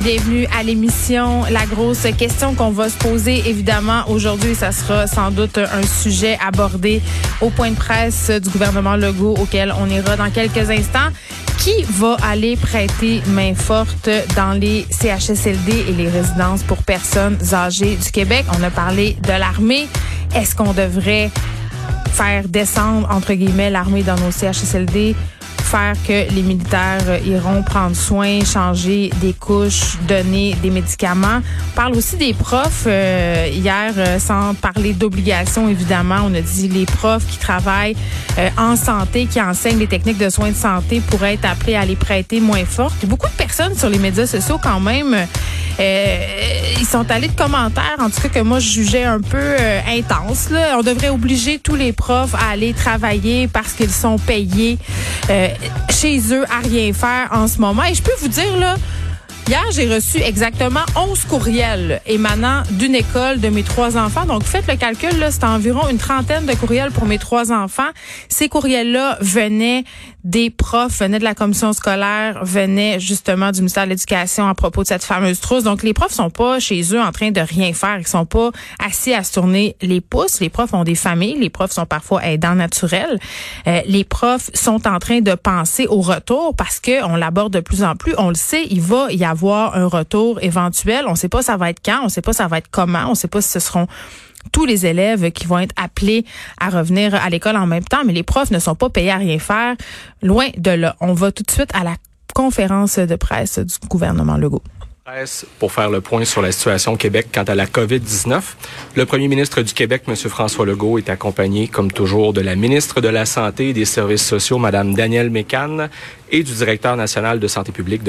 Bienvenue à l'émission. La grosse question qu'on va se poser, évidemment, aujourd'hui, ça sera sans doute un sujet abordé au point de presse du gouvernement Legault auquel on ira dans quelques instants. Qui va aller prêter main forte dans les CHSLD et les résidences pour personnes âgées du Québec? On a parlé de l'armée. Est-ce qu'on devrait faire descendre, entre guillemets, l'armée dans nos CHSLD? Faire que les militaires iront prendre soin, changer des couches, donner des médicaments. On parle aussi des profs. Euh, hier, euh, sans parler d'obligation, évidemment, on a dit les profs qui travaillent euh, en santé, qui enseignent les techniques de soins de santé pourraient être appelés à les prêter moins fortes. Beaucoup de personnes sur les médias sociaux, quand même, ils sont allés de commentaires, en tout cas que moi je jugeais un peu intense. Là. On devrait obliger tous les profs à aller travailler parce qu'ils sont payés chez eux à rien faire en ce moment. Et je peux vous dire, là, Hier, j'ai reçu exactement 11 courriels émanant d'une école de mes trois enfants. Donc, faites le calcul, c'est environ une trentaine de courriels pour mes trois enfants. Ces courriels-là venaient des profs, venaient de la commission scolaire, venaient justement du ministère de l'Éducation à propos de cette fameuse trousse. Donc, les profs sont pas chez eux en train de rien faire. Ils sont pas assis à se tourner les pouces. Les profs ont des familles. Les profs sont parfois aidants naturels. Euh, les profs sont en train de penser au retour parce que on l'aborde de plus en plus. On le sait, il va y avoir avoir un retour éventuel. On ne sait pas ça va être quand, on ne sait pas ça va être comment, on ne sait pas si ce seront tous les élèves qui vont être appelés à revenir à l'école en même temps, mais les profs ne sont pas payés à rien faire. Loin de là. On va tout de suite à la conférence de presse du gouvernement Legault pour faire le point sur la situation au Québec quant à la COVID-19. Le premier ministre du Québec, M. François Legault, est accompagné, comme toujours, de la ministre de la Santé et des Services sociaux, Mme Danielle Mécan, et du directeur national de santé publique, Dr.